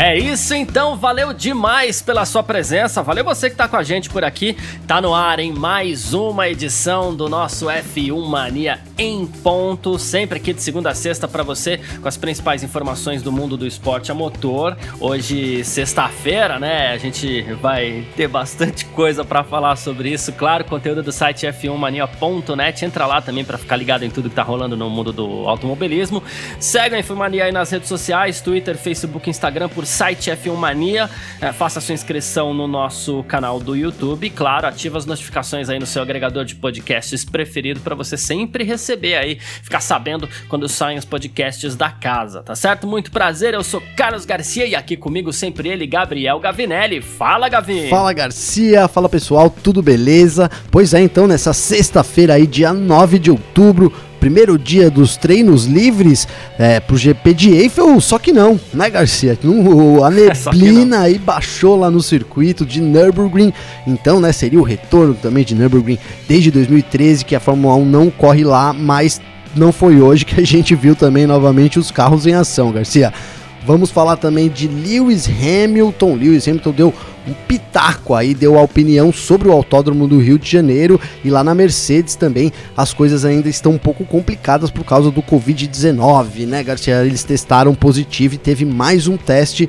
É isso então, valeu demais pela sua presença, valeu você que tá com a gente por aqui, tá no ar em mais uma edição do nosso F1 Mania em ponto, sempre aqui de segunda a sexta para você com as principais informações do mundo do esporte a motor. Hoje, sexta-feira, né, a gente vai ter bastante coisa para falar sobre isso, claro, conteúdo do site f1mania.net, entra lá também para ficar ligado em tudo que tá rolando no mundo do automobilismo. Segue a F1 Mania aí nas redes sociais, Twitter, Facebook, Instagram por site F1 Mania. É, faça sua inscrição no nosso canal do YouTube. Claro, ativa as notificações aí no seu agregador de podcasts preferido para você sempre receber aí, ficar sabendo quando saem os podcasts da casa, tá certo? Muito prazer, eu sou Carlos Garcia e aqui comigo sempre ele, Gabriel Gavinelli. Fala, Gavi! Fala, Garcia! Fala, pessoal, tudo beleza? Pois é, então, nessa sexta-feira aí, dia 9 de outubro, primeiro dia dos treinos livres é, pro GP de Eiffel, só que não, né, Garcia? a neblina aí baixou lá no circuito de Nürburgring, então, né, seria o retorno também de Nürburgring desde 2013 que a Fórmula 1 não corre lá, mas não foi hoje que a gente viu também novamente os carros em ação, Garcia. Vamos falar também de Lewis Hamilton. Lewis Hamilton deu um pitaco aí, deu a opinião sobre o Autódromo do Rio de Janeiro e lá na Mercedes também as coisas ainda estão um pouco complicadas por causa do Covid-19, né, Garcia? Eles testaram positivo e teve mais um teste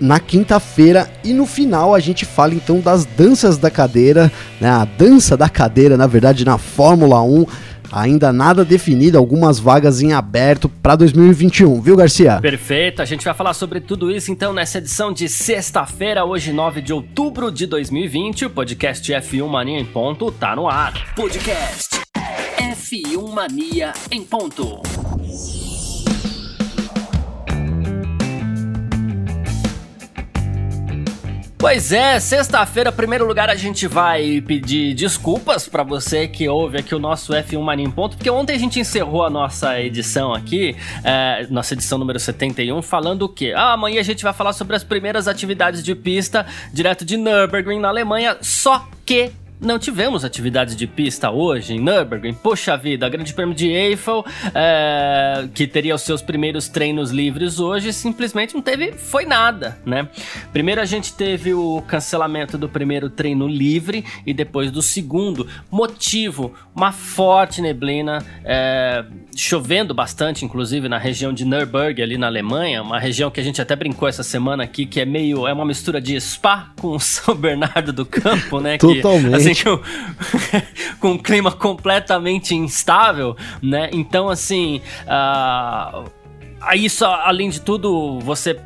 na quinta-feira e no final a gente fala então das danças da cadeira, né? A dança da cadeira, na verdade, na Fórmula 1 ainda nada definido, algumas vagas em aberto para 2021, viu, Garcia? Perfeito, a gente vai falar sobre tudo isso então nessa edição de sexta-feira, hoje 9 de outubro de 2020. O podcast F1 Mania em Ponto tá no ar. Podcast F1 Mania em Ponto. Pois é, sexta-feira, primeiro lugar, a gente vai pedir desculpas para você que ouve aqui o nosso F1 Mania em Ponto, porque ontem a gente encerrou a nossa edição aqui, é, nossa edição número 71, falando o quê? Ah, amanhã a gente vai falar sobre as primeiras atividades de pista direto de Nürburgring, na Alemanha, só que não tivemos atividades de pista hoje em Nürburgring. Poxa vida, Grande Prêmio de Eiffel, é, que teria os seus primeiros treinos livres hoje, simplesmente não teve, foi nada, né? Primeiro a gente teve o cancelamento do primeiro treino livre e depois do segundo. Motivo, uma forte neblina, é, chovendo bastante, inclusive na região de Nürburgring, ali na Alemanha, uma região que a gente até brincou essa semana aqui, que é meio, é uma mistura de Spa com São Bernardo do Campo, né? Totalmente. Que, assim, com um clima completamente instável, né? Então, assim, uh, Aí, só, além de tudo, você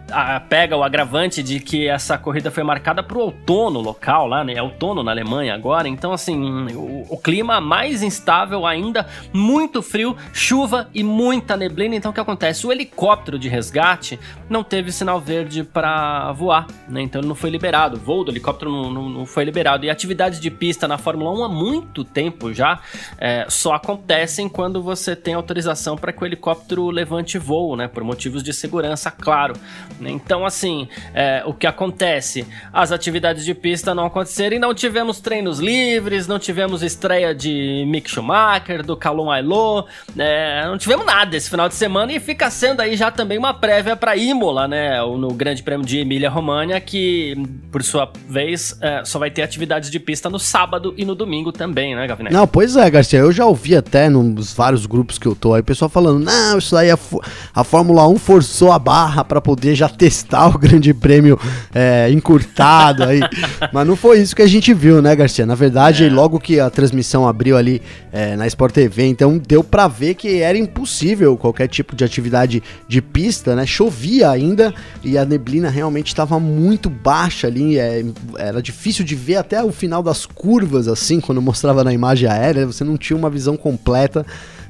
pega o agravante de que essa corrida foi marcada para o outono local lá, né? É outono na Alemanha agora. Então, assim, o, o, clima mais instável ainda, muito frio, chuva e muita neblina. Então, o que acontece? O helicóptero de resgate não teve sinal verde para voar, né? Então, ele não foi liberado. O voo do helicóptero não, não, não, foi liberado. E atividades de pista na Fórmula 1 há muito tempo já é, só acontecem quando você tem autorização para que o helicóptero levante voo, né? Né? Por motivos de segurança, claro. Então, assim, é, o que acontece? As atividades de pista não aconteceram e não tivemos treinos livres, não tivemos estreia de Mick Schumacher, do Calum Ailô, é, não tivemos nada esse final de semana e fica sendo aí já também uma prévia para Imola, né? No Grande Prêmio de Emília-Romagna, que por sua vez é, só vai ter atividades de pista no sábado e no domingo também, né, Gavinelli? Não, pois é, Garcia, eu já ouvi até nos vários grupos que eu tô aí, o pessoal falando, não, isso aí é a Fórmula 1 forçou a barra para poder já testar o Grande Prêmio é, encurtado aí. Mas não foi isso que a gente viu, né, Garcia? Na verdade, é. logo que a transmissão abriu ali é, na Sport TV, então deu para ver que era impossível qualquer tipo de atividade de pista, né? Chovia ainda e a neblina realmente estava muito baixa ali, é, era difícil de ver até o final das curvas, assim, quando mostrava na imagem aérea, você não tinha uma visão completa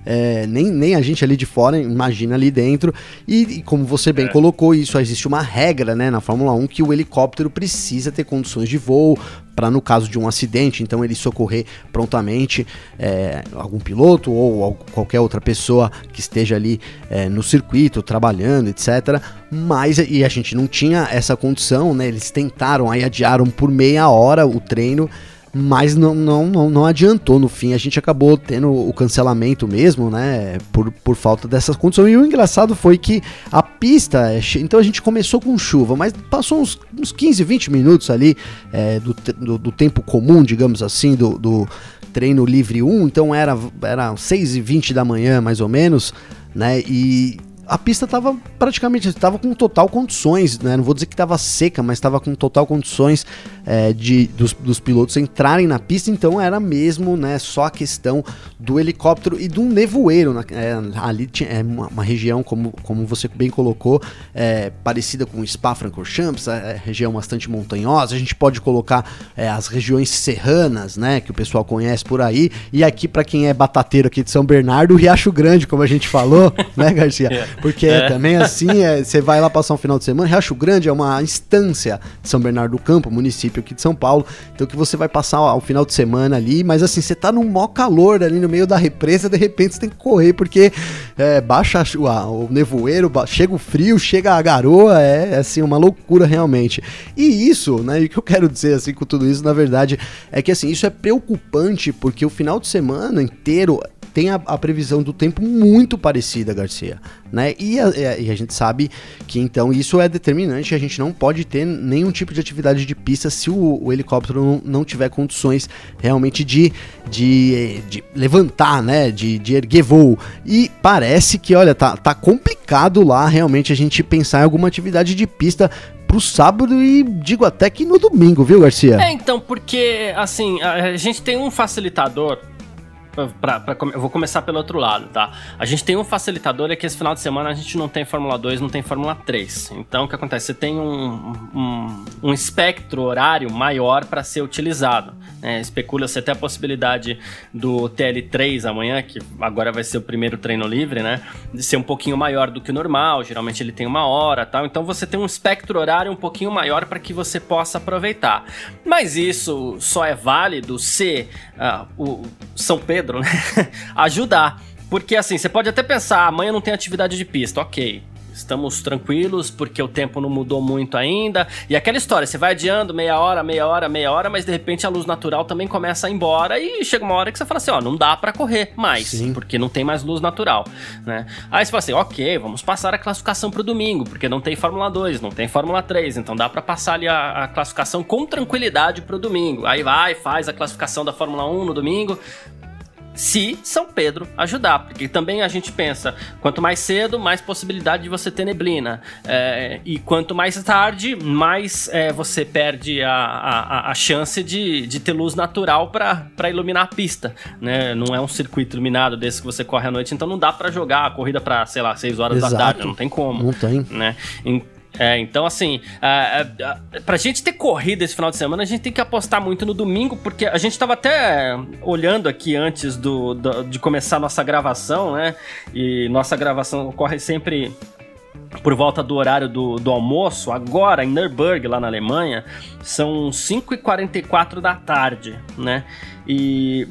é, nem, nem a gente ali de fora imagina ali dentro. E, e como você bem é. colocou, isso existe uma regra né, na Fórmula 1 que o helicóptero precisa ter condições de voo para no caso de um acidente, então ele socorrer prontamente é, algum piloto ou qualquer outra pessoa que esteja ali é, no circuito trabalhando, etc. Mas e a gente não tinha essa condição, né? Eles tentaram, aí adiaram por meia hora o treino mas não, não, não, não, adiantou no fim. A gente acabou tendo o cancelamento mesmo, né? Por, por falta dessas condições. E o engraçado foi que a pista, é então a gente começou com chuva, mas passou uns, uns 15, 20 minutos ali é, do, do, do, tempo comum, digamos assim, do, do treino livre 1. Então era, era 6 e 20 da manhã, mais ou menos, né? E a pista estava praticamente estava com total condições, né? Não vou dizer que estava seca, mas estava com total condições é, de dos, dos, pilotos entrarem na pista. Então era mesmo, né? Só a questão do helicóptero e do nevoeiro. Né? É, ali tinha é uma, uma, região, como, como você bem colocou, é, parecida com Spa-Francorchamps, é, é, região bastante montanhosa. A gente pode colocar é, as regiões serranas, né? Que o pessoal conhece por aí. E aqui para quem é batateiro aqui de São Bernardo, o Riacho Grande, como a gente falou, né, Garcia? Porque é. também assim, é, você vai lá passar um final de semana, Riacho Grande é uma instância de São Bernardo do Campo, município aqui de São Paulo, então que você vai passar o final de semana ali, mas assim, você tá num mó calor ali no meio da represa, de repente você tem que correr, porque é, baixa a, o nevoeiro, chega o frio, chega a garoa, é, é assim, uma loucura realmente. E isso, né, e o que eu quero dizer assim com tudo isso, na verdade, é que assim, isso é preocupante, porque o final de semana inteiro tem a, a, previsão do tempo muito parecida, Garcia, né? E a, e a, gente sabe que então isso é determinante, a gente não pode ter nenhum tipo de atividade de pista se o, o helicóptero não, não, tiver condições realmente de, de, de levantar, né? De, de, erguer voo. E parece que, olha, tá, tá complicado lá realmente a gente pensar em alguma atividade de pista pro sábado e digo até que no domingo, viu, Garcia? É, então, porque assim, a gente tem um facilitador Pra, pra, eu vou começar pelo outro lado, tá? A gente tem um facilitador é que esse final de semana a gente não tem Fórmula 2, não tem Fórmula 3. Então o que acontece? Você tem um, um, um espectro horário maior para ser utilizado. Né? Especula-se até a possibilidade do TL3 amanhã, que agora vai ser o primeiro treino livre, né? De ser um pouquinho maior do que o normal. Geralmente ele tem uma hora tal. Então você tem um espectro horário um pouquinho maior para que você possa aproveitar. Mas isso só é válido se uh, o São Pedro Pedro, né? ajudar. Porque assim, você pode até pensar, amanhã não tem atividade de pista, ok. Estamos tranquilos porque o tempo não mudou muito ainda. E aquela história, você vai adiando meia hora, meia hora, meia hora, mas de repente a luz natural também começa a ir embora e chega uma hora que você fala assim, ó, não dá para correr mais, Sim. porque não tem mais luz natural, né? Aí você fala assim, ok, vamos passar a classificação pro domingo, porque não tem Fórmula 2, não tem Fórmula 3, então dá para passar ali a, a, classificação com tranquilidade pro domingo. Aí vai, faz a classificação da Fórmula 1 no domingo, se São Pedro ajudar, porque também a gente pensa, quanto mais cedo, mais possibilidade de você ter neblina, é, e quanto mais tarde, mais é, você perde a, a, a chance de, de ter luz natural para iluminar a pista, né? Não é um circuito iluminado desse que você corre à noite, então não dá para jogar a corrida para, sei lá, 6 horas Exato. da tarde, não tem como. Não tem. Né? É, então assim, a, a, pra gente ter corrida esse final de semana, a gente tem que apostar muito no domingo, porque a gente tava até olhando aqui antes do, do de começar nossa gravação, né? E nossa gravação ocorre sempre por volta do horário do, do almoço, agora em Nürburgring, lá na Alemanha, são 5h44 da tarde, né? E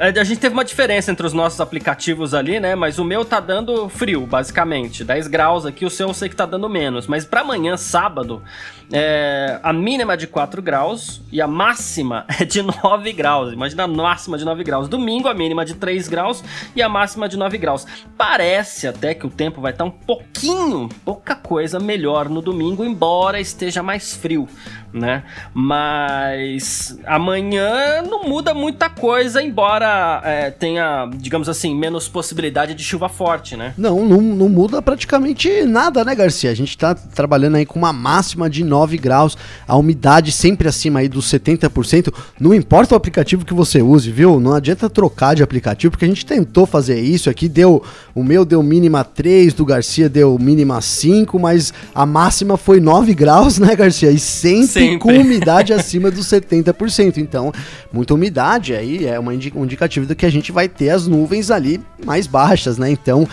a gente teve uma diferença entre os nossos aplicativos ali, né? Mas o meu tá dando frio, basicamente. 10 graus aqui, o seu eu sei que tá dando menos. Mas para amanhã, sábado, é, a mínima é de 4 graus e a máxima é de 9 graus. Imagina a máxima de 9 graus. Domingo, a mínima de 3 graus e a máxima de 9 graus. Parece até que o tempo vai estar um pouquinho, pouca coisa melhor no domingo, embora esteja mais frio, né? Mas amanhã não muda muita coisa, embora é, tenha, digamos assim, menos possibilidade de chuva forte, né? Não, não, não muda praticamente nada, né, Garcia? A gente tá trabalhando aí com uma máxima de 9 19 graus, a umidade sempre acima aí dos 70%. Não importa o aplicativo que você use, viu? Não adianta trocar de aplicativo, porque a gente tentou fazer isso aqui, deu o meu deu mínima 3, do Garcia deu mínima 5, mas a máxima foi 9 graus, né, Garcia? E sempre, sempre. com umidade acima dos 70%. Então, muita umidade aí é uma indica indicativo de que a gente vai ter as nuvens ali mais baixas, né? Então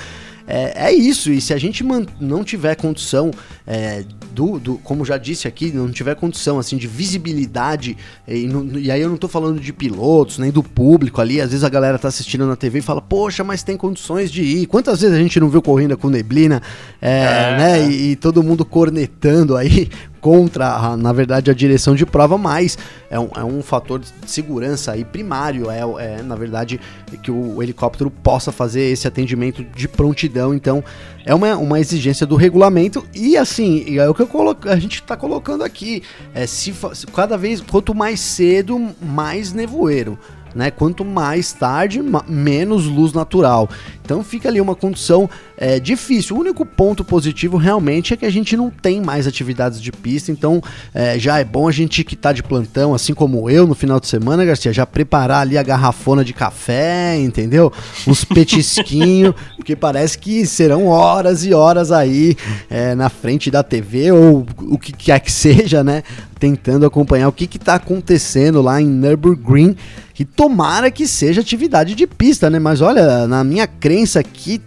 é, é isso, e se a gente não tiver condição é, do, do, como já disse aqui, não tiver condição assim de visibilidade, e, no, e, aí eu não tô falando de pilotos, nem do público ali, às vezes a galera tá assistindo na TV e fala, poxa, mas tem condições de ir. Quantas vezes a gente não viu corrida com neblina, é, é. né? E, e, todo mundo cornetando aí contra, a, na verdade, a direção de prova, mas é um, é um fator de segurança aí primário, é, é na verdade que o, o, helicóptero possa fazer esse atendimento de prontidão, então é uma, uma exigência do regulamento e assim, é o que eu coloco, a gente está colocando aqui, é se cada vez, quanto mais cedo, mais nevoeiro né? Quanto mais tarde, menos luz natural. Então fica ali uma condição é, difícil. O único ponto positivo realmente é que a gente não tem mais atividades de pista, então é, já é bom a gente que tá de plantão, assim como eu no final de semana, Garcia, já preparar ali a garrafona de café, entendeu? Os petisquinhos, porque parece que serão horas e horas aí é, na frente da TV ou o que quer que seja, né? Tentando acompanhar o que está acontecendo lá em Nürburgring que tomara que seja atividade de pista, né? Mas olha, na minha crença aqui,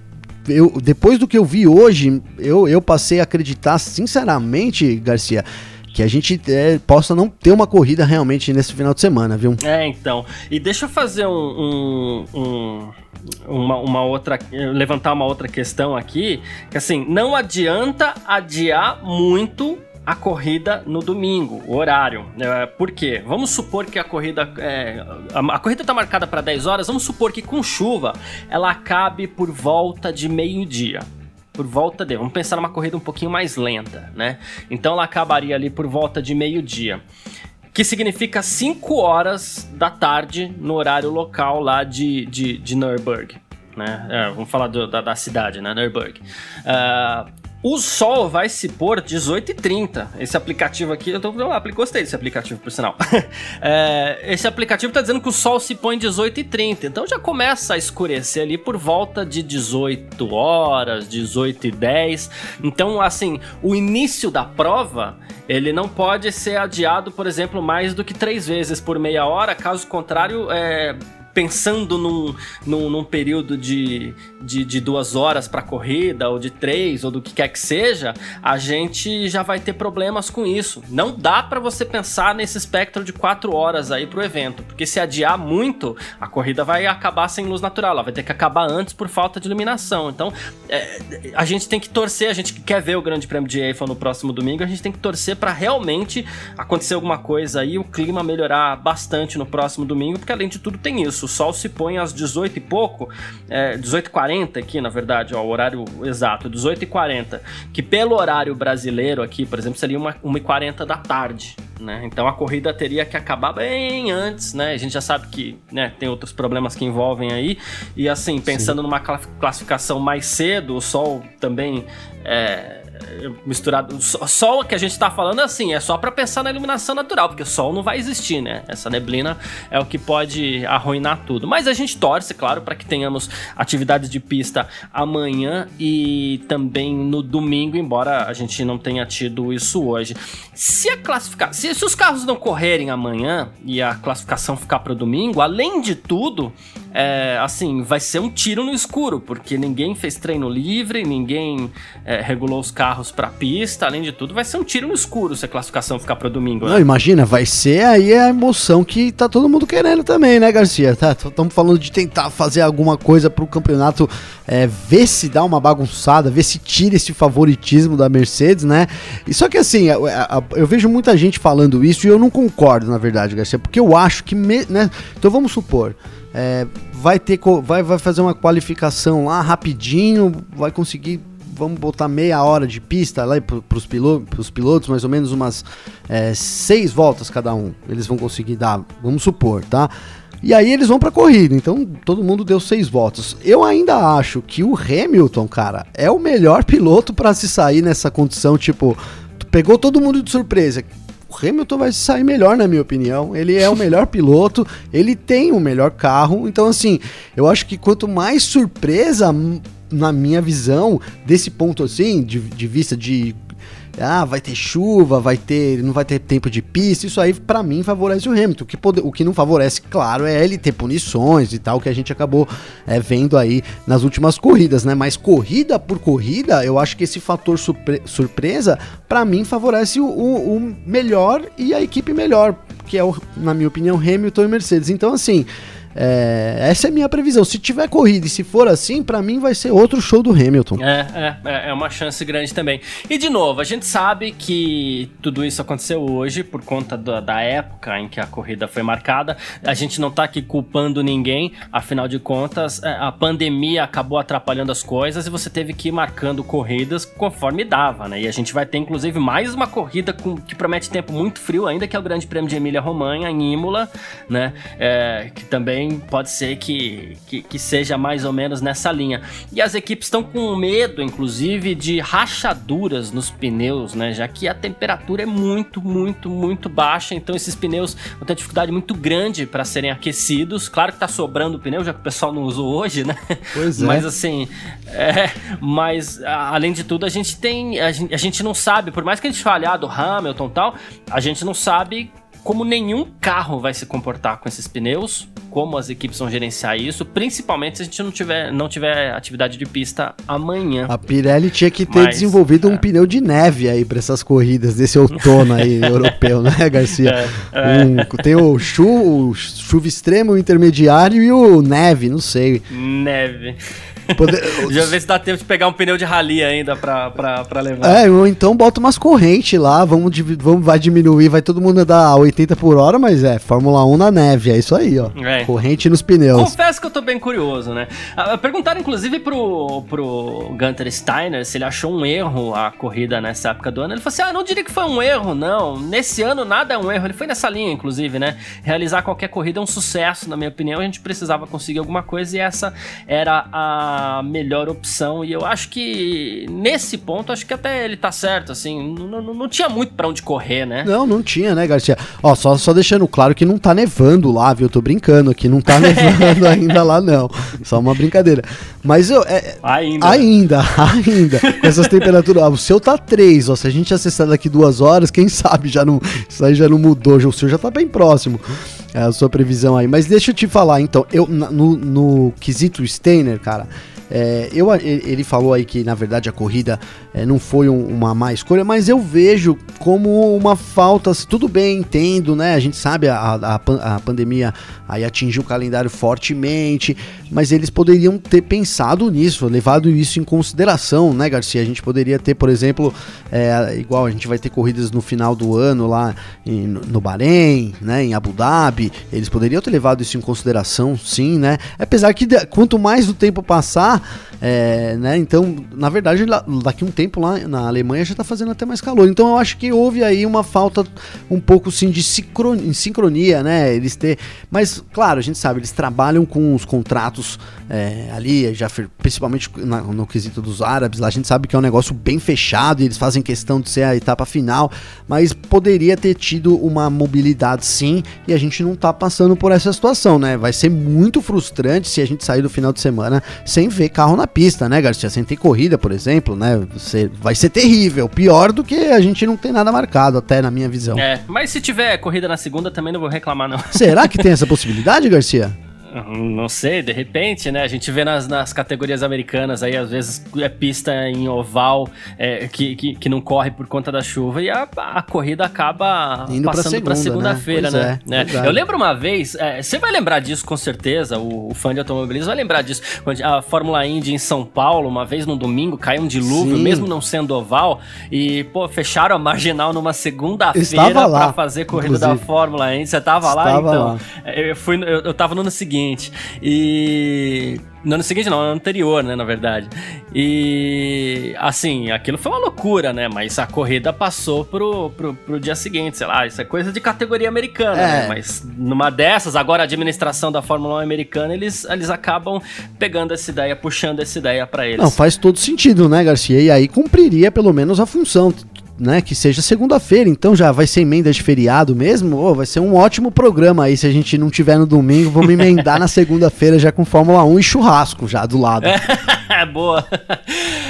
eu, depois do que eu vi hoje, eu, eu passei a acreditar sinceramente, Garcia, que a gente é, possa não ter uma corrida realmente nesse final de semana, viu? É, então. E deixa eu fazer um, um, um uma, uma, outra levantar uma outra questão aqui que assim não adianta adiar muito a corrida no domingo, o horário. É, por quê? Vamos supor que a corrida. É, a, a, corrida está marcada para 10 horas, vamos supor que com chuva ela acabe por volta de meio-dia. Por volta de. Vamos pensar numa corrida um pouquinho mais lenta, né? Então ela acabaria ali por volta de meio-dia. Que significa 5 horas da tarde no horário local lá de, de, de Nürburgring. Né? É, vamos falar do, da, da, cidade, né? Nürburgring. Uh, o sol vai se pôr 18h30. Esse aplicativo aqui, eu tô, eu gostei desse aplicativo, por sinal. é, esse aplicativo tá dizendo que o sol se põe 18h30. Então já começa a escurecer ali por volta de 18 horas, 18h10. Então, assim, o início da prova, ele não pode ser adiado, por exemplo, mais do que três vezes por meia hora. Caso contrário, é pensando num, num, num período de, de, de duas horas para corrida, ou de três, ou do que quer que seja, a gente já vai ter problemas com isso. Não dá para você pensar nesse espectro de quatro horas aí pro evento, porque se adiar muito, a corrida vai acabar sem luz natural, ela vai ter que acabar antes por falta de iluminação. Então, é, a gente tem que torcer, a gente que quer ver o Grande Prêmio de Eiffel no próximo domingo, a gente tem que torcer para realmente acontecer alguma coisa aí, o clima melhorar bastante no próximo domingo, porque além de tudo tem isso sol se põe às 18 e pouco, é, 18h40 aqui, na verdade, ó, o horário exato, 18h40, que pelo horário brasileiro aqui, por exemplo, seria 1h40 da tarde. Né? Então a corrida teria que acabar bem antes, né? A gente já sabe que né, tem outros problemas que envolvem aí. E assim, pensando Sim. numa classificação mais cedo, o sol também é, misturado. Sol que a gente tá falando assim, é só para pensar na iluminação natural, porque o sol não vai existir, né? Essa neblina é o que pode arruinar tudo. Mas a gente torce, claro, para que tenhamos atividades de pista amanhã e também no domingo, embora a gente não tenha tido isso hoje. Se a classificação, se, se os carros não correrem amanhã e a classificação ficar para domingo, além de tudo, é, assim, vai ser um tiro no escuro, porque ninguém fez treino livre, ninguém é, regulou os carros pra pista, além de tudo, vai ser um tiro no escuro se a classificação ficar pro domingo. Né? Não, imagina, vai ser aí a emoção que tá todo mundo querendo também, né, Garcia? Tá, estamos falando de tentar fazer alguma coisa pro campeonato é, ver se dá uma bagunçada, ver se tira esse favoritismo da Mercedes, né? E só que assim, eu, eu vejo muita gente falando isso e eu não concordo, na verdade, Garcia, porque eu acho que, me, né? Então vamos supor. É, vai ter vai, vai fazer uma qualificação lá rapidinho, vai conseguir vamos botar meia hora de pista lá para os pilotos, pilotos, mais ou menos umas é, seis voltas cada um. Eles vão conseguir dar, vamos supor, tá? E aí eles vão para corrida, então todo mundo deu seis votos. Eu ainda acho que o Hamilton, cara, é o melhor piloto para se sair nessa condição, tipo, pegou todo mundo de surpresa o Hamilton vai sair melhor, na minha opinião. Ele é o melhor piloto, ele tem o melhor carro. Então, assim, eu acho que quanto mais surpresa, na minha visão, desse ponto assim, de, de vista de ah, vai ter chuva, vai ter, não vai ter tempo de pista, isso aí para mim favorece o Hamilton. O que, pode, o que não favorece, claro, é ele ter punições e tal, que a gente acabou é, vendo aí nas últimas corridas, né? Mas corrida por corrida, eu acho que esse fator surpre surpresa, para mim, favorece o, o, o melhor e a equipe melhor, que é, o, na minha opinião, Hamilton e Mercedes. Então, assim. É, essa é a minha previsão. Se tiver corrida e se for assim, para mim vai ser outro show do Hamilton. É, é, é uma chance grande também. E de novo, a gente sabe que tudo isso aconteceu hoje por conta da, da época em que a corrida foi marcada. A gente não tá aqui culpando ninguém, afinal de contas, é, a pandemia acabou atrapalhando as coisas e você teve que ir marcando corridas conforme dava, né? E a gente vai ter inclusive mais uma corrida com, que promete tempo muito frio ainda, que é o Grande Prêmio de Emília Romanha, em Imola, né? É, que também também pode ser que, que, que seja mais ou menos nessa linha. E as equipes estão com medo, inclusive, de rachaduras nos pneus, né? Já que a temperatura é muito, muito, muito baixa, então esses pneus vão ter dificuldade muito grande para serem aquecidos. Claro que tá sobrando pneu, já que o pessoal não usou hoje, né? Pois é. Mas assim, é, mas além de tudo, a gente tem. A gente, a gente não sabe, por mais que a gente fale ah, do Hamilton e tal, a gente não sabe como nenhum carro vai se comportar com esses pneus, como as equipes vão gerenciar isso, principalmente se a gente não tiver, não tiver atividade de pista amanhã. A Pirelli tinha que ter Mas, desenvolvido é. um pneu de neve aí para essas corridas desse outono aí europeu, né, Garcia? É, é. Um, tem o, chu, o chuva extremo, o intermediário e o neve, não sei. Neve. Poder... Já vê se dá tempo de pegar um pneu de rally ainda pra, pra, pra levar. É, ou então bota umas correntes lá, vamos, vamos, vai diminuir, vai todo mundo andar 80 por hora, mas é, Fórmula 1 na neve, é isso aí, ó. É. Corrente nos pneus. Confesso que eu tô bem curioso, né? Ah, perguntaram, inclusive, pro, pro Gunter Steiner se ele achou um erro a corrida nessa época do ano. Ele falou assim, ah, não diria que foi um erro, não. Nesse ano nada é um erro. Ele foi nessa linha, inclusive, né? Realizar qualquer corrida é um sucesso, na minha opinião. A gente precisava conseguir alguma coisa e essa era a melhor opção. E eu acho que nesse ponto, acho que até ele tá certo, assim. Não, não, não tinha muito para onde correr, né? Não, não tinha, né, Garcia? Ó, só, só deixando claro que não tá nevando lá, viu? Eu tô brincando aqui, não tá nevando ainda lá, não. Só uma brincadeira. Mas eu. É, ainda. Ainda, ainda. Com essas temperaturas. o seu tá 3, ó. Se a gente acessar daqui duas horas, quem sabe já não. Isso aí já não mudou. O seu já tá bem próximo. É a sua previsão aí. Mas deixa eu te falar, então. Eu, no, no quesito Steiner, cara. É, eu, ele falou aí que na verdade a corrida é, não foi um, uma má escolha, mas eu vejo como uma falta. Tudo bem, entendo, né? A gente sabe a, a, a pandemia aí atingiu o calendário fortemente, mas eles poderiam ter pensado nisso, levado isso em consideração, né, Garcia? A gente poderia ter, por exemplo, é, igual a gente vai ter corridas no final do ano lá em, no Bahrein, né, em Abu Dhabi, eles poderiam ter levado isso em consideração, sim, né? Apesar que quanto mais o tempo passar, é, né? Então, na verdade, daqui um tempo lá na Alemanha já está fazendo até mais calor. Então, eu acho que houve aí uma falta um pouco sim de sincronia, né? Eles ter, mas claro, a gente sabe, eles trabalham com os contratos é, ali, já principalmente na, no quesito dos árabes, lá a gente sabe que é um negócio bem fechado e eles fazem questão de ser a etapa final, mas poderia ter tido uma mobilidade sim, e a gente não tá passando por essa situação, né? Vai ser muito frustrante se a gente sair do final de semana sem ver carro na pista, né, Garcia? Sem ter corrida, por exemplo, né? Você, vai ser terrível, pior do que a gente não tem nada marcado, até na minha visão. É, mas se tiver corrida na segunda também não vou reclamar, não. Será que tem essa possibilidade, Garcia? Não sei, de repente, né? A gente vê nas, nas categorias americanas aí, às vezes é pista em oval é, que, que, que, não corre por conta da chuva e a, a corrida acaba Indo passando pra segunda-feira, né? né? É, né? Eu lembro uma vez, é, você vai lembrar disso com certeza, o, o, fã de automobilismo vai lembrar disso. A Fórmula Indy em São Paulo, uma vez no domingo, caiu um dilúvio, Sim. mesmo não sendo oval, e, pô, fecharam a marginal numa segunda-feira pra fazer corrida inclusive. da Fórmula Indy. Você tava lá? Estava então, lá. Eu, fui, eu, eu tava no ano seguinte seguinte. E. No ano seguinte, não, no ano anterior, né, na verdade. E. Assim, aquilo foi uma loucura, né? Mas a corrida passou pro, pro, pro dia seguinte, sei lá, isso é coisa de categoria americana, né? é. né? Mas numa dessas, agora a administração da Fórmula 1 americana, eles, eles acabam pegando essa ideia, puxando essa ideia para eles. Não, faz todo sentido, né, Garcia? E aí cumpriria pelo menos a função né, que seja segunda-feira, então já vai ser emenda de feriado mesmo, oh, vai ser um ótimo programa aí, se a gente não tiver no domingo, vamos emendar na segunda-feira já com Fórmula 1 e churrasco já do lado. Boa.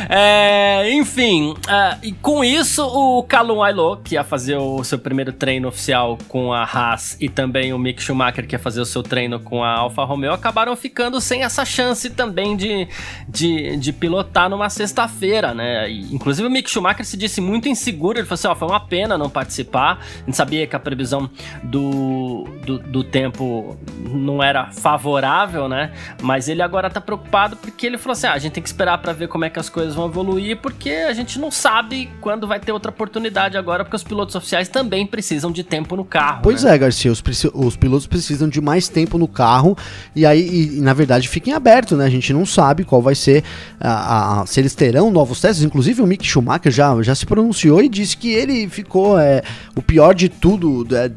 É, enfim, uh, e com isso, o Calum Ailo, que ia fazer o seu primeiro treino oficial com a Haas, e também o Mick Schumacher, que ia fazer o seu treino com a Alfa Romeo, acabaram ficando sem essa chance também de, de, de pilotar numa sexta-feira, né? E, inclusive o Mick Schumacher se disse muito inseguro, ele falou assim, ó, foi uma pena não participar, a gente sabia que a previsão do, do, do tempo não era favorável, né? Mas ele agora tá preocupado porque ele falou assim, ah, a gente tem que esperar para ver como é que as coisas vão evoluir, porque a gente não sabe quando vai ter outra oportunidade agora, porque os pilotos oficiais também precisam de tempo no carro. Pois né? é, Garcia, os, os, pilotos precisam de mais tempo no carro e aí, e, na verdade, fiquem abertos, né? A gente não sabe qual vai ser, a, a, se eles terão novos testes. Inclusive, o Mick Schumacher já, já se pronunciou e disse que ele ficou é, o pior de tudo. É,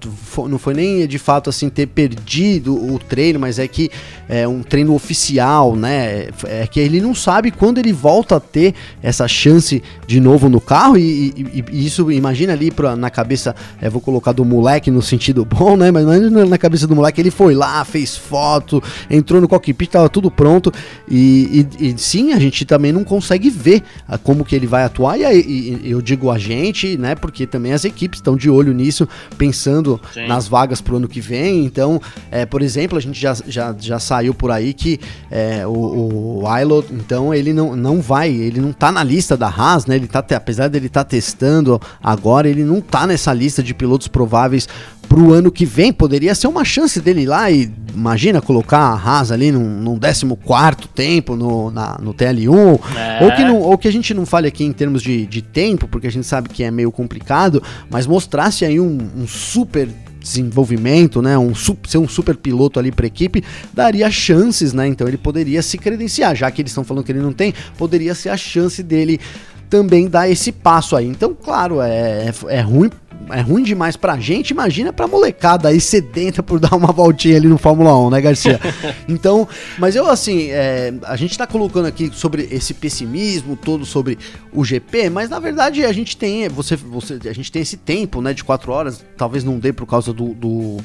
não foi nem de fato assim ter perdido o treino, mas é que é um treino oficial, né? É que ele não sabe quando ele volta a ter essa chance de novo no carro e, e, e isso, imagina ali pra, na cabeça, é, vou colocar do moleque no sentido bom, né? Mas na cabeça do moleque, ele foi lá, fez foto, entrou no cockpit, tava tudo pronto e, e sim, a gente também não consegue ver a, como que ele vai atuar e, eu digo a gente, né? Porque também as equipes estão de olho nisso, pensando sim. nas vagas pro ano que vem, então, é, por exemplo, a gente já, já, já saiu por aí que é, o, o Ilo, então, ele não, não vai, ele não tá na lista da Haas, né? Ele tá, apesar dele estar tá testando agora, ele não tá nessa lista de pilotos prováveis pro ano que vem. Poderia ser uma chance dele ir lá e, imagina, colocar a Haas ali num, num 14 tempo no, na, no TL1. É. Ou, que não, ou que a gente não fale aqui em termos de, de tempo, porque a gente sabe que é meio complicado, mas mostrasse aí um, um super desenvolvimento, né, um ser um super piloto ali para equipe, daria chances, né? Então ele poderia se credenciar, já que eles estão falando que ele não tem, poderia ser a chance dele também dar esse passo aí. Então, claro, é, é, é ruim é ruim demais pra gente, imagina pra molecada aí sedenta por dar uma voltinha ali no Fórmula 1, né, Garcia? então, mas eu assim, é, a gente tá colocando aqui sobre esse pessimismo todo sobre o GP, mas na verdade a gente tem, você, você, a gente tem esse tempo, né, de quatro horas, talvez não dê por causa do, do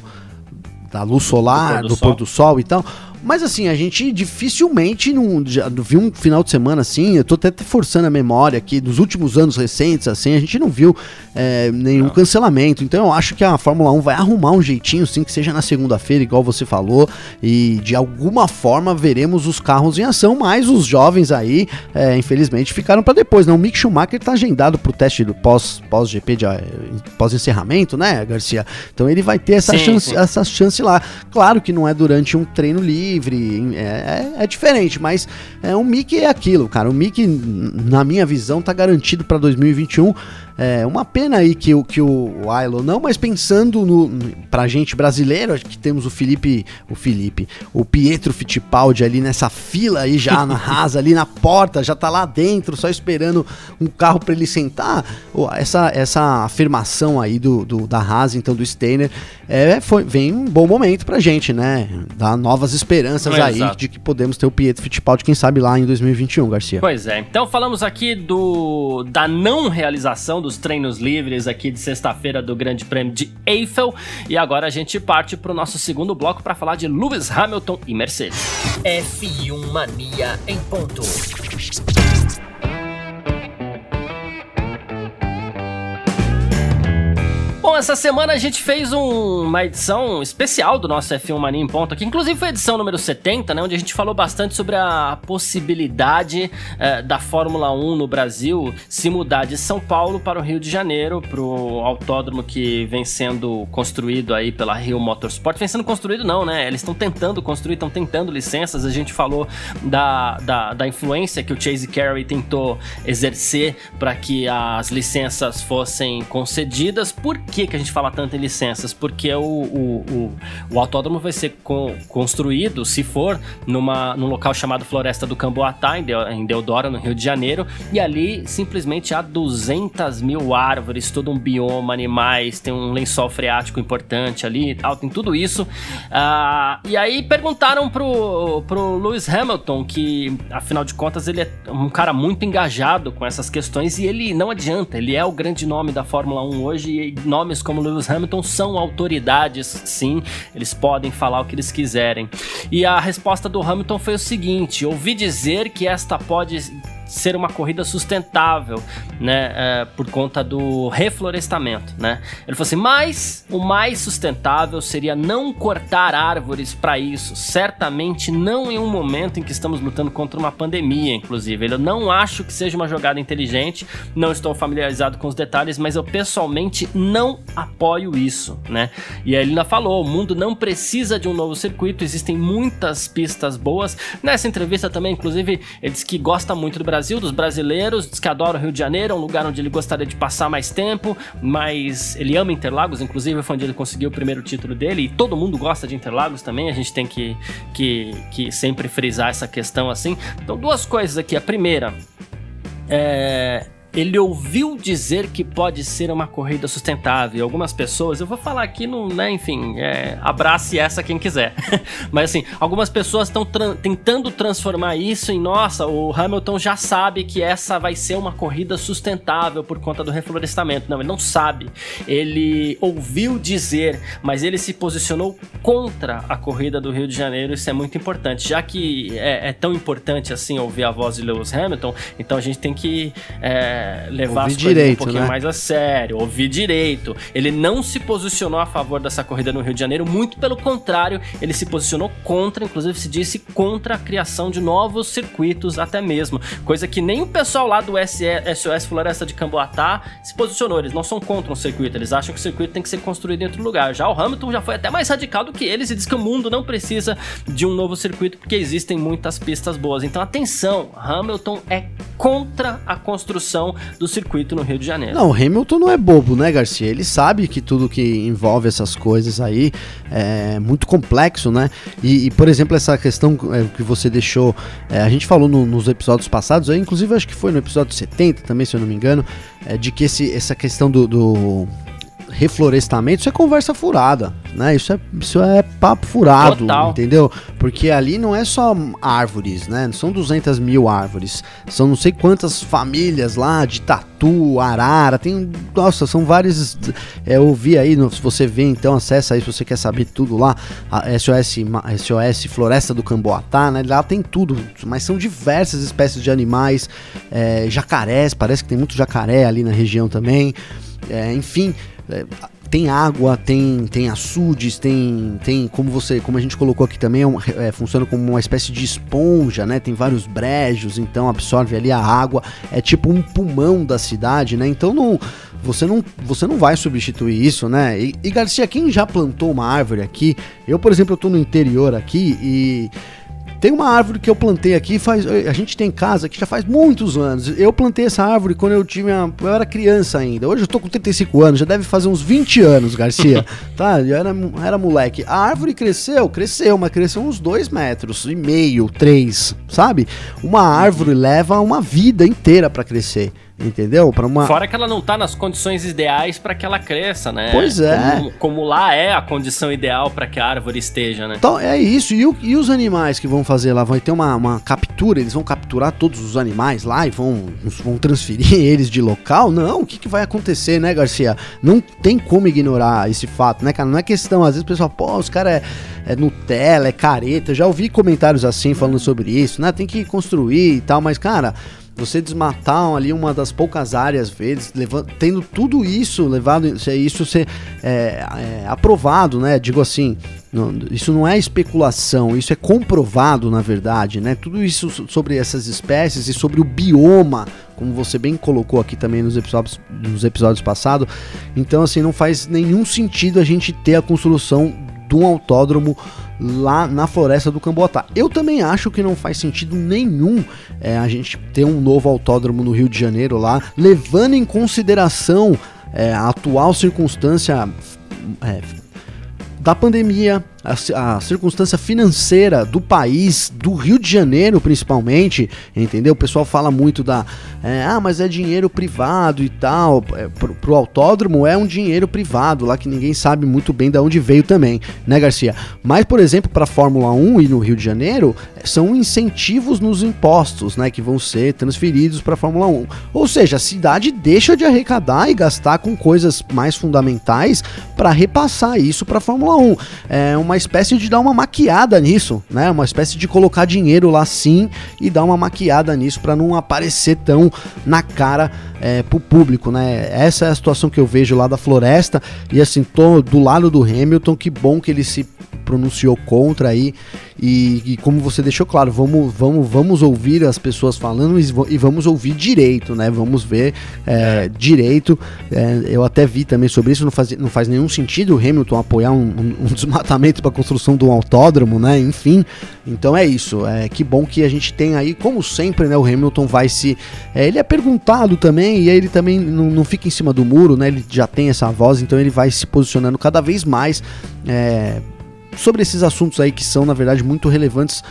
da luz solar, do pôr do, do pôr do sol e tal. Mas assim, a gente dificilmente não, já viu um final de semana assim, eu tô até forçando a memória aqui, dos últimos anos recentes, assim, a gente não viu é, nenhum não. cancelamento. Então eu acho que a Fórmula 1 vai arrumar um jeitinho, sim, que seja na segunda-feira, igual você falou, e de alguma forma veremos os carros em ação, mas os jovens aí, é, infelizmente, ficaram para depois. Né? O Mick Schumacher tá agendado pro teste do pós-GP pós de pós-encerramento, né, Garcia? Então ele vai ter essa, sim, chance, sim. essa chance lá. Claro que não é durante um treino livre livre, é, é, é, diferente, mas é, o Mickey é aquilo, cara. O Mickey, na minha visão, tá garantido para 2021. É uma pena aí que, o, que o Ilo não, mas pensando no, pra gente brasileiro, acho que temos o Felipe, o Felipe, o Pietro Fittipaldi ali nessa fila aí já na rasa, ali na porta, já tá lá dentro, só esperando um carro para ele sentar. Essa, essa afirmação aí do, do da Haas, então do Steiner, é, foi, vem um bom momento pra gente, né? Dá novas esperanças é, aí exato. de que podemos ter o Pietro Fittipaldi, quem sabe lá em 2021, Garcia. Pois é, então falamos aqui do da não realização do dos treinos livres aqui de sexta-feira do Grande Prêmio de Eiffel. E agora a gente parte para o nosso segundo bloco para falar de Lewis Hamilton e Mercedes. F1 Mania em ponto. Bom, essa semana a gente fez um, uma edição especial do nosso F1 Mania em Ponto aqui, inclusive foi a edição número 70, né, onde a gente falou bastante sobre a possibilidade eh, da Fórmula 1 no Brasil se mudar de São Paulo para o Rio de Janeiro, para o autódromo que vem sendo construído aí pela Rio Motorsport. Vem sendo construído não, né? Eles estão tentando construir, estão tentando licenças. A gente falou da, da, da influência que o Chase Carey tentou exercer para que as licenças fossem concedidas. Por? Que, que a gente fala tanto em licenças? Porque o, o, o, o autódromo vai ser co construído, se for, numa, num local chamado Floresta do Camboatá, em Deodoro, no Rio de Janeiro, e ali simplesmente há 200 mil árvores, todo um bioma, animais, tem um lençol freático importante ali e tal, tem tudo isso. Uh, e aí perguntaram pro, pro Lewis Hamilton, que afinal de contas ele é um cara muito engajado com essas questões e ele não adianta, ele é o grande nome da Fórmula 1 hoje e nome nomes como Lewis Hamilton são autoridades, sim, eles podem falar o que eles quiserem. E a resposta do Hamilton foi o seguinte: ouvi dizer que esta pode ser uma corrida sustentável, né, é, por conta do reflorestamento, né? Ele falou assim, mas o mais sustentável seria não cortar árvores para isso, certamente não em um momento em que estamos lutando contra uma pandemia, inclusive. Eu não acho que seja uma jogada inteligente, não estou familiarizado com os detalhes, mas eu pessoalmente não apoio isso, né? E aí ele ainda falou, o mundo não precisa de um novo circuito, existem muitas pistas boas. Nessa entrevista também, inclusive, ele disse que gosta muito do Brasil Brasil, dos brasileiros, diz que adora o Rio de Janeiro, é um lugar onde ele gostaria de passar mais tempo, mas ele ama Interlagos, inclusive foi onde ele conseguiu o primeiro título dele, e todo mundo gosta de Interlagos também, a gente tem que, que, que sempre frisar essa questão assim. Então, duas coisas aqui. A primeira, é, ele ouviu dizer que pode ser uma corrida sustentável. Algumas pessoas, eu vou falar aqui no, né, enfim, é, abrace essa quem quiser. Mas assim, algumas pessoas estão tra tentando transformar isso em, nossa, o Hamilton já sabe que essa vai ser uma corrida sustentável por conta do reflorestamento. Não, ele não sabe. Ele ouviu dizer, mas ele se posicionou contra a corrida do Rio de Janeiro. Isso é muito importante. Já que é, é tão importante assim ouvir a voz de Lewis Hamilton, então a gente tem que é, levar ouvir as direito, um pouquinho né? mais a sério, ouvir direito. Ele não se posicionou a favor dessa corrida no Rio de Janeiro, muito pelo contrário, ele se posicionou contra, inclusive se disse contra a criação de novos circuitos até mesmo, coisa que nem o pessoal lá do SOS Floresta de Camboatá se posicionou, eles não são contra um circuito, eles acham que o circuito tem que ser construído em outro lugar. Já o Hamilton já foi até mais radical do que eles e diz que o mundo não precisa de um novo circuito porque existem muitas pistas boas. Então atenção, Hamilton é contra a construção do circuito no Rio de Janeiro. Não, o Hamilton não é bobo, né, Garcia? Ele sabe que tudo que envolve essas coisas aí é muito complexo, né? E, e por exemplo, essa questão é, que você deixou, é, a gente falou no, nos episódios passados, inclusive acho que foi no episódio 70 também, se eu não me engano, é, de que esse, essa questão do, do reflorestamento, isso é conversa furada, né? Isso é, isso é papo furado, Total. entendeu? Porque ali não é só árvores, né? São 200 mil árvores. São não sei quantas famílias lá de tatu, arara, tem... Nossa, são vários... É, eu vi aí, se você vê, então acessa aí se você quer saber tudo lá, a SOS, SOS Floresta do Camboatá, né? Lá tem tudo, mas são diversas espécies de animais, é, jacarés, parece que tem muito jacaré ali na região também, é, enfim... É, tem água, tem, tem açudes, tem, tem como você, como a gente colocou aqui também, é, é, funciona como uma espécie de esponja, né? Tem vários brejos, então absorve ali a água, é tipo um pulmão da cidade, né? Então não, você não, você não vai substituir isso, né? E, e Garcia, quem já plantou uma árvore aqui? Eu, por exemplo, eu tô no interior aqui e tem uma árvore que eu plantei aqui, faz, a gente tem casa que já faz muitos anos. Eu plantei essa árvore quando eu tinha, eu era criança ainda. Hoje eu tô com 35 anos, já deve fazer uns 20 anos, Garcia. tá? Eu era, era moleque. A árvore cresceu, cresceu, mas cresceu uns 2 metros e meio, 3, sabe? Uma árvore leva uma vida inteira para crescer. Entendeu? Para uma Fora que ela não tá nas condições ideais para que ela cresça, né? Pois é. Como, como lá é a condição ideal para que a árvore esteja, né? Então é isso. E, o, e, os animais que vão fazer lá? Vai ter uma, uma captura, eles vão capturar todos os animais lá e vão, vão transferir eles de local? Não, o que, que vai acontecer, né, Garcia? Não tem como ignorar esse fato, né, cara? Não é questão, às vezes o pessoal, pô, os caras é, é Nutella, é careta. já ouvi comentários assim falando sobre isso, né? Tem que construir e tal, mas, cara você desmatar ali uma das poucas áreas verdes, levando, tendo tudo isso levado, isso ser é, é, aprovado, né? Digo assim, não, isso não é especulação, isso é comprovado na verdade, né? Tudo isso sobre essas espécies e sobre o bioma, como você bem colocou aqui também nos episódios, nos episódios passados. Então, assim, não faz nenhum sentido a gente ter a construção de um autódromo lá na floresta do Camboatá. Eu também acho que não faz sentido nenhum é, a gente ter um novo autódromo no Rio de Janeiro lá, levando em consideração é, a atual circunstância é, da pandemia, a, a, circunstância financeira do país, do Rio de Janeiro principalmente, entendeu? O pessoal fala muito da, é, ah, mas é dinheiro privado e tal. É, pro, pro autódromo é um dinheiro privado lá que ninguém sabe muito bem de onde veio também, né, Garcia? Mas, por exemplo, para Fórmula 1 e no Rio de Janeiro, são incentivos nos impostos, né, que vão ser transferidos para Fórmula 1. Ou seja, a cidade deixa de arrecadar e gastar com coisas mais fundamentais para repassar isso para Fórmula 1. É uma espécie de dar uma maquiada nisso, né? Uma espécie de colocar dinheiro lá sim e dar uma maquiada nisso para não aparecer tão na cara é, pro público, né? Essa é a situação que eu vejo lá da Floresta e assim, tô do lado do Hamilton, que bom que ele se pronunciou contra aí e, e, como você deixou claro, vamos, vamos, vamos ouvir as pessoas falando e, e vamos ouvir direito, né? Vamos ver é, é. direito. É, eu até vi também sobre isso, não faz, não faz nenhum sentido o Hamilton apoiar um, um, desmatamento para a construção de um autódromo, né? Enfim, então é isso. É que bom que a gente tem aí, como sempre, né? O Hamilton vai se. É, ele é perguntado também e aí ele também não, não fica em cima do muro, né? Ele já tem essa voz, então ele vai se posicionando cada vez mais. É, sobre esses assuntos aí que são, na verdade, muito relevantes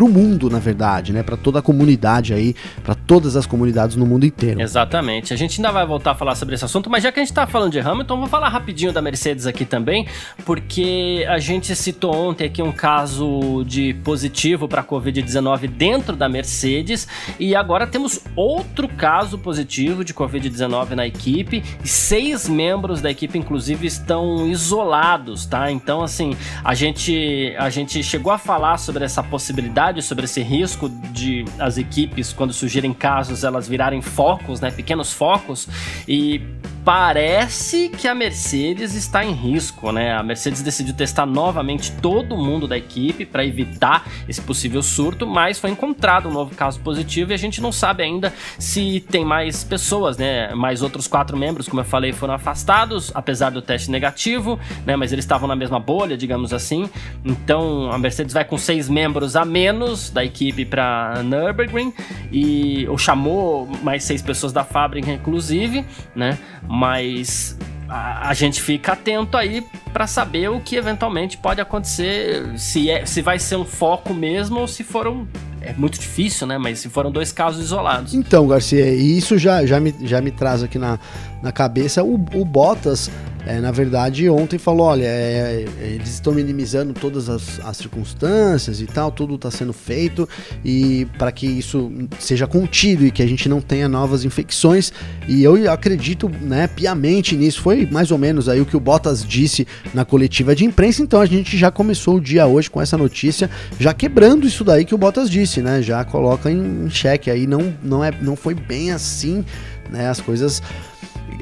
para o mundo, na verdade, né? Para toda a comunidade aí, para todas as comunidades no mundo inteiro. Exatamente. A gente ainda vai voltar a falar sobre esse assunto, mas já que a gente está falando de Hamilton, vou falar rapidinho da Mercedes aqui também, porque a gente citou ontem aqui um caso de positivo para Covid-19 dentro da Mercedes e agora temos outro caso positivo de Covid-19 na equipe e seis membros da equipe, inclusive, estão isolados, tá? Então, assim, a gente, a gente chegou a falar sobre essa possibilidade sobre esse risco de as equipes, quando surgirem casos, elas virarem focos, né, pequenos focos, e parece que a Mercedes está em risco, né? A Mercedes decidiu testar novamente todo mundo da equipe para evitar esse possível surto, mas foi encontrado um novo caso positivo e a gente não sabe ainda se tem mais pessoas, né? Mais outros quatro membros, como eu falei, foram afastados, apesar do teste negativo, né? Mas eles estavam na mesma bolha, digamos assim. Então a Mercedes vai com seis membros a menos da equipe para Nürburgring e ou chamou mais seis pessoas da fábrica, inclusive, né? Mas a, a, gente fica atento aí para saber o que eventualmente pode acontecer, se, é, se vai ser um foco mesmo ou se foram. É muito difícil, né? Mas se foram dois casos isolados. Então, Garcia, isso já, já, me, já me traz aqui na, na cabeça o, o Bottas é, na verdade, ontem falou: olha, é, é, eles estão minimizando todas as, as, circunstâncias e tal, tudo está sendo feito e para que isso seja contido e que a gente não tenha novas infecções. E eu acredito né, piamente nisso. Foi mais ou menos aí o que o Bottas disse na coletiva de imprensa. Então a gente já começou o dia hoje com essa notícia, já quebrando isso daí que o Bottas disse, né? Já coloca em, xeque aí, não, não, é, não foi bem assim, né? As coisas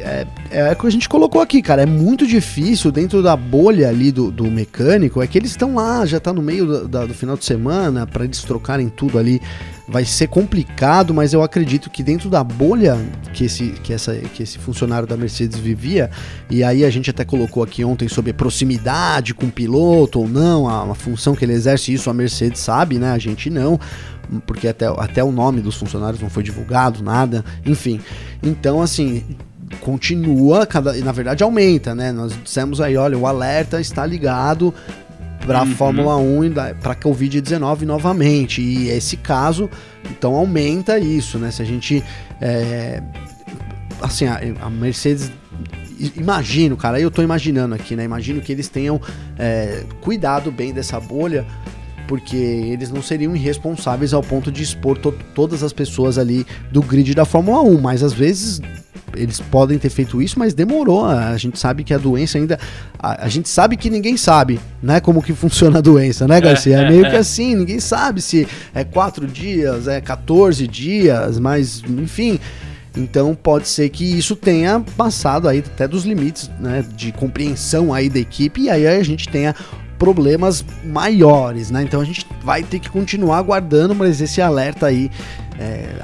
é, é o que a gente colocou aqui, cara. É muito difícil dentro da bolha ali do, do mecânico. É que eles estão lá, já tá no meio do, do final de semana, para eles trocarem tudo ali. Vai ser complicado, mas eu acredito que dentro da bolha que esse, que, essa, que esse funcionário da Mercedes vivia, e aí a gente até colocou aqui ontem sobre proximidade com o piloto ou não, a, a função que ele exerce, isso a Mercedes sabe, né? A gente não porque até, até o nome dos funcionários não foi divulgado, nada, enfim. Então, assim, continua, cada, na verdade aumenta, né? Nós dissemos aí, olha, o alerta está ligado para a uhum. Fórmula 1 e para a Covid-19 novamente. E esse caso, então aumenta isso, né? Se a gente. É, assim, a, a, Mercedes. Imagino, cara, eu tô imaginando aqui, né? Imagino que eles tenham é, cuidado bem dessa bolha, porque eles não seriam irresponsáveis ao ponto de expor to todas as pessoas ali do grid da Fórmula 1, mas às vezes eles podem ter feito isso, mas demorou. A gente sabe que a doença ainda. A, a gente sabe que ninguém sabe, né? Como que funciona a doença, né, Garcia? É, meio que assim, ninguém sabe se é quatro dias, é 14 dias, mas enfim. Então pode ser que isso tenha passado aí até dos limites né, de compreensão aí da equipe e aí a gente tenha problemas maiores, né? Então a gente vai ter que continuar aguardando, mas esse alerta aí é,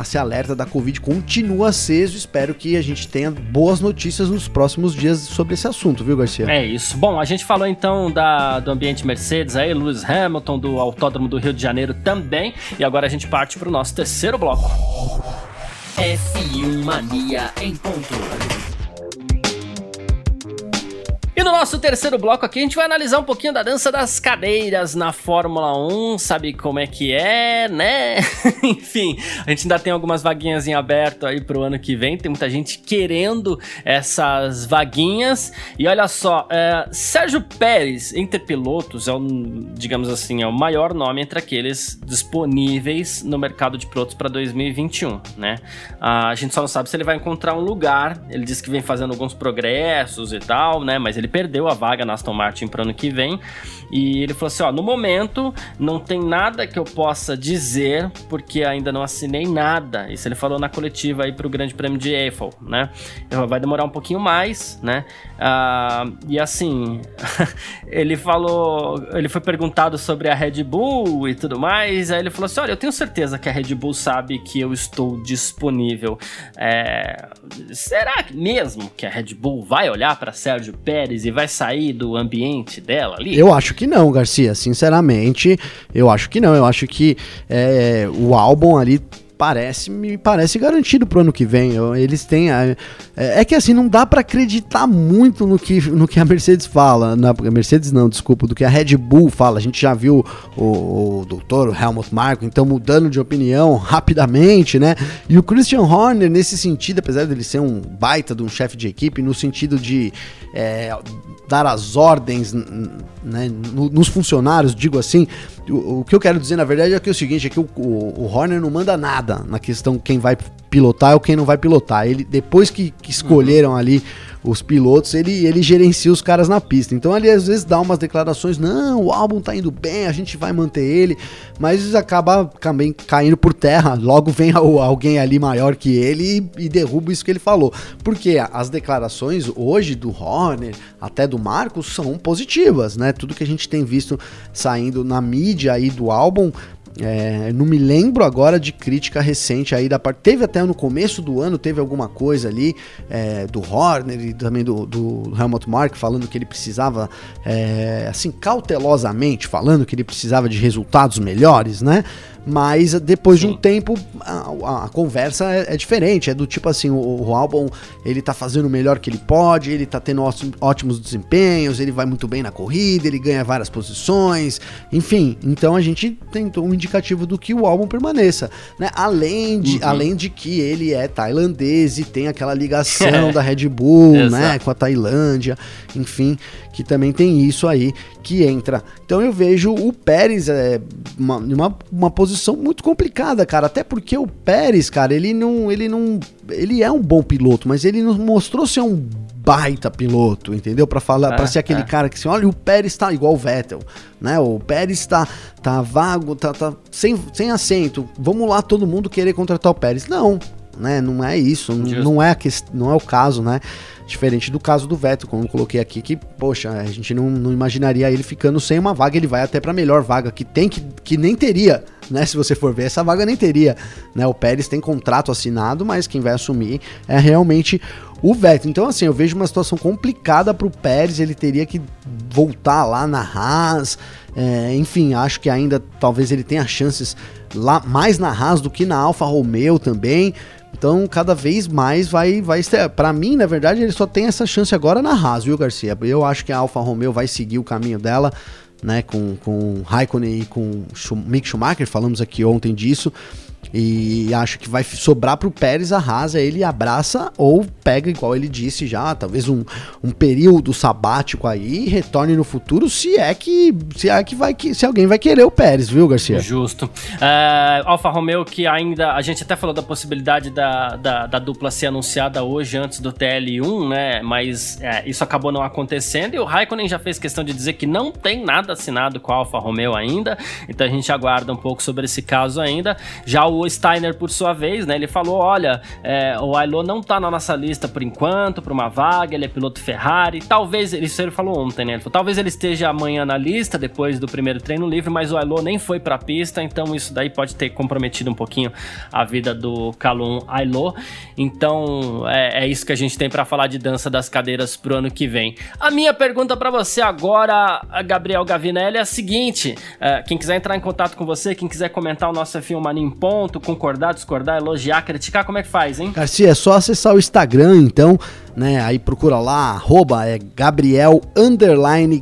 esse alerta da Covid continua aceso. Espero que a gente tenha boas notícias nos próximos dias sobre esse assunto, viu, Garcia? É isso. Bom, a gente falou então da, do ambiente Mercedes aí, Lewis Hamilton, do Autódromo do Rio de Janeiro também. E agora a gente parte para o nosso terceiro bloco. F1 Mania em ponto. E no nosso terceiro bloco aqui, a gente vai analisar um pouquinho da dança das cadeiras na Fórmula 1, sabe como é que é, né? Enfim, a gente ainda tem algumas vaguinhas em aberto aí pro ano que vem, tem muita gente querendo essas vaguinhas. E olha só, é, Sérgio Pérez, entre pilotos, é o, digamos assim, é o maior nome entre aqueles disponíveis no mercado de pilotos para 2021, né? Ah, a gente só não sabe se ele vai encontrar um lugar, ele disse que vem fazendo alguns progressos e tal, né? Mas ele perdeu a vaga na Aston Martin para ano que vem. E ele falou assim: ó, no momento não tem nada que eu possa dizer, porque ainda não assinei nada. Isso ele falou na coletiva aí para o Grande Prêmio de Eiffel, né? Vai demorar um pouquinho mais, né? Ah, e assim, ele falou, ele foi perguntado sobre a Red Bull e tudo mais. Aí ele falou assim: olha, eu tenho certeza que a Red Bull sabe que eu estou disponível. É, será mesmo que a Red Bull vai olhar para Sérgio Pérez e vai sair do ambiente dela ali? Eu acho que não, Garcia. Sinceramente, eu acho que não. Eu acho que é, o álbum ali parece me parece garantido pro ano que vem. Eles têm a, é, é, que assim não dá para acreditar muito no que, no que a Mercedes fala, na Mercedes não, desculpa, do que a Red Bull fala. A gente já viu o, o doutor Helmut Marko então mudando de opinião rapidamente, né? E o Christian Horner nesse sentido, apesar dele ser um baita de um chefe de equipe, no sentido de é, dar as ordens né, nos funcionários, digo assim. O, o, que eu quero dizer, na verdade, é que é o seguinte: é que o, o, o, Horner não manda nada na questão quem vai pilotar ou quem não vai pilotar. Ele, depois que, que escolheram uhum. ali os pilotos, ele, ele gerencia os caras na pista. Então ele às vezes dá umas declarações, não, o álbum tá indo bem, a gente vai manter ele, mas acaba também caindo por terra. Logo vem alguém ali maior que ele e, e derruba isso que ele falou. Porque as declarações hoje do Horner, até do Marcos, são positivas, né? Tudo que a gente tem visto saindo na mídia aí do álbum é, não me lembro agora de crítica recente aí da parte. Teve até no começo do ano, teve alguma coisa ali é, do Horner e também do, do Helmut Mark falando que ele precisava, é, assim, cautelosamente falando que ele precisava de resultados melhores, né? Mas depois Sim. de um tempo a, a conversa é, é, diferente, é do tipo assim, o, o, álbum ele tá fazendo o melhor que ele pode, ele tá tendo ótimos desempenhos, ele vai muito bem na corrida, ele ganha várias posições, enfim, então a gente tentou um indicativo do que o álbum permaneça, né? Além de, uhum. além de que ele é tailandês e tem aquela ligação da Red Bull, né, com a Tailândia, enfim, que também tem isso aí que entra. Então eu vejo o Pérez é, uma, uma, uma posição muito complicada, cara. Até porque o Pérez, cara, ele não. Ele não. Ele é um bom piloto, mas ele não mostrou ser um baita piloto, entendeu? Para falar, é, para ser aquele é. cara que assim, olha, o Pérez tá igual o Vettel, né? O Pérez tá, tá vago, tá, tá sem, sem assento. Vamos lá todo mundo querer contratar o Pérez. Não, né? Não é isso, não é, a que, não é o caso, né? Diferente do caso do Vettel, como eu coloquei aqui, que, poxa, a gente não, não imaginaria ele ficando sem uma vaga, ele vai até para a melhor vaga que tem, que, que nem teria, né? Se você for ver, essa vaga nem teria, né? O Pérez tem contrato assinado, mas quem vai assumir é realmente o Vettel. Então, assim, eu vejo uma situação complicada para o Pérez, ele teria que voltar lá na Haas, é, enfim, acho que ainda talvez ele tenha chances lá mais na Haas do que na Alfa Romeo também. Então, cada vez mais vai vai para mim, na verdade, ele só tem essa chance agora na Haas, viu, Garcia? Eu acho que a Alfa Romeo vai seguir o caminho dela, né, com com Raikkonen e com Mick Schumacher, falamos aqui ontem disso. E acho que vai sobrar pro Pérez a rasa, ele abraça ou pega, igual ele disse já, talvez um, um período sabático aí retorne no futuro, se é que se é que vai se alguém vai querer o Pérez, viu, Garcia? Justo. Uh, Alfa Romeo que ainda a gente até falou da possibilidade da, da, da dupla ser anunciada hoje antes do TL1, né? Mas é, isso acabou não acontecendo e o Raikkonen já fez questão de dizer que não tem nada assinado com a Alfa Romeo ainda, então a gente aguarda um pouco sobre esse caso ainda. Já o Steiner, por sua vez, né, ele falou: olha, é, o Ailô não tá na nossa lista por enquanto, para uma vaga, ele é piloto Ferrari. Talvez, isso ele falou ontem, né? Ele falou, talvez ele esteja amanhã na lista, depois do primeiro treino livre, mas o Ailô nem foi pra pista, então isso daí pode ter comprometido um pouquinho a vida do Calum Ailô. Então é, é isso que a gente tem para falar de dança das cadeiras pro ano que vem. A minha pergunta para você agora, Gabriel Gavinelli, é a seguinte: é, quem quiser entrar em contato com você, quem quiser comentar o nosso F1 Mania em Ponto, ponto, concordar, discordar, elogiar, criticar, como é que faz, hein? Garcia, é só acessar o Instagram, então, né? Aí procura lá, arroba é Gabriel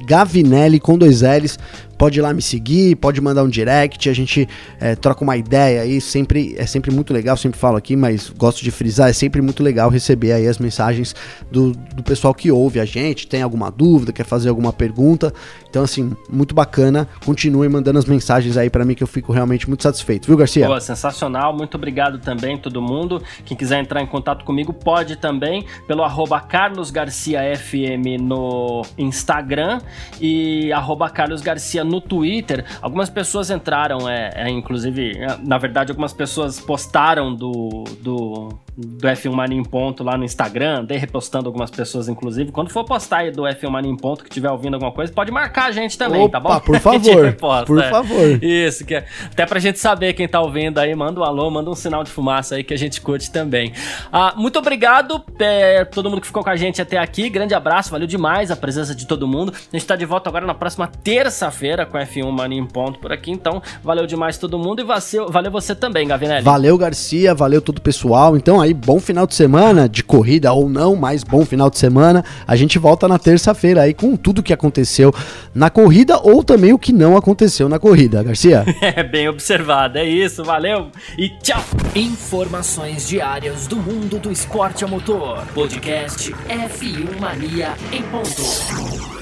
Gavinelli com dois L's. Pode ir lá me seguir, pode mandar um direct, a gente é, troca uma ideia aí, sempre é sempre muito legal, sempre falo aqui, mas gosto de frisar, é sempre muito legal receber aí as mensagens do, do pessoal que ouve a gente, tem alguma dúvida, quer fazer alguma pergunta. Então, assim, muito bacana. Continuem mandando as mensagens aí para mim que eu fico realmente muito satisfeito, viu, Garcia? Boa, sensacional. Muito obrigado também, todo mundo. Quem quiser entrar em contato comigo pode também pelo arroba carlosgarciafm no Instagram e arroba carlosgarcia no Twitter. Algumas pessoas entraram, é, é, inclusive, na verdade, algumas pessoas postaram do, do, do F1 Mania em Ponto lá no Instagram, dei repostando algumas pessoas, inclusive. Quando for postar aí do F1 Mania em Ponto, que tiver ouvindo alguma coisa, pode marcar a gente também, Opa, tá bom? por favor, reposta, por é. favor. Isso, que é, até pra gente saber quem tá ouvindo aí, manda um alô, manda um sinal de fumaça aí que a gente curte também. Ah, muito obrigado é, todo mundo que ficou com a gente até aqui, grande abraço, valeu demais a presença de todo mundo. A gente tá de volta agora na próxima terça-feira com F1 Mania em Ponto por aqui, então valeu demais todo mundo e valeu, valeu você também, Gavinelli. Valeu, Garcia, valeu todo o pessoal. Então aí, bom final de semana, de corrida ou não, mas bom final de semana. A gente volta na terça-feira aí com tudo que aconteceu na corrida ou também o que não aconteceu na corrida, Garcia. É bem observado, é isso, valeu e tchau. Informações diárias do mundo do esporte a motor. Podcast F1 Mania em ponto.